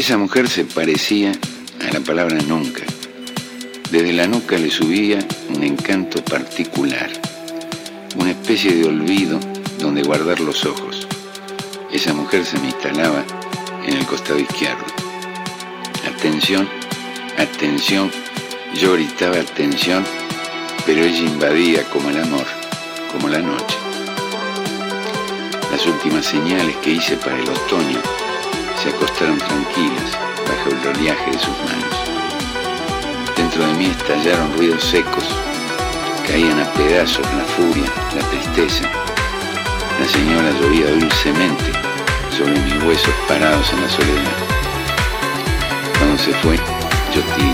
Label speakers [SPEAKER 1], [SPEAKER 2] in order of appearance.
[SPEAKER 1] Esa mujer se parecía a la palabra nunca. Desde la nuca le subía un encanto particular, una especie de olvido donde guardar los ojos. Esa mujer se me instalaba en el costado izquierdo. Atención atención, yo gritaba atención, pero ella invadía como el amor, como la noche. Las últimas señales que hice para el otoño se acostaron tranquilas bajo el oleaje de sus manos. Dentro de mí estallaron ruidos secos, caían a pedazos la furia, la tristeza. La señora llovía dulcemente sobre mis huesos parados en la soledad. Cuando se fue, yo tiré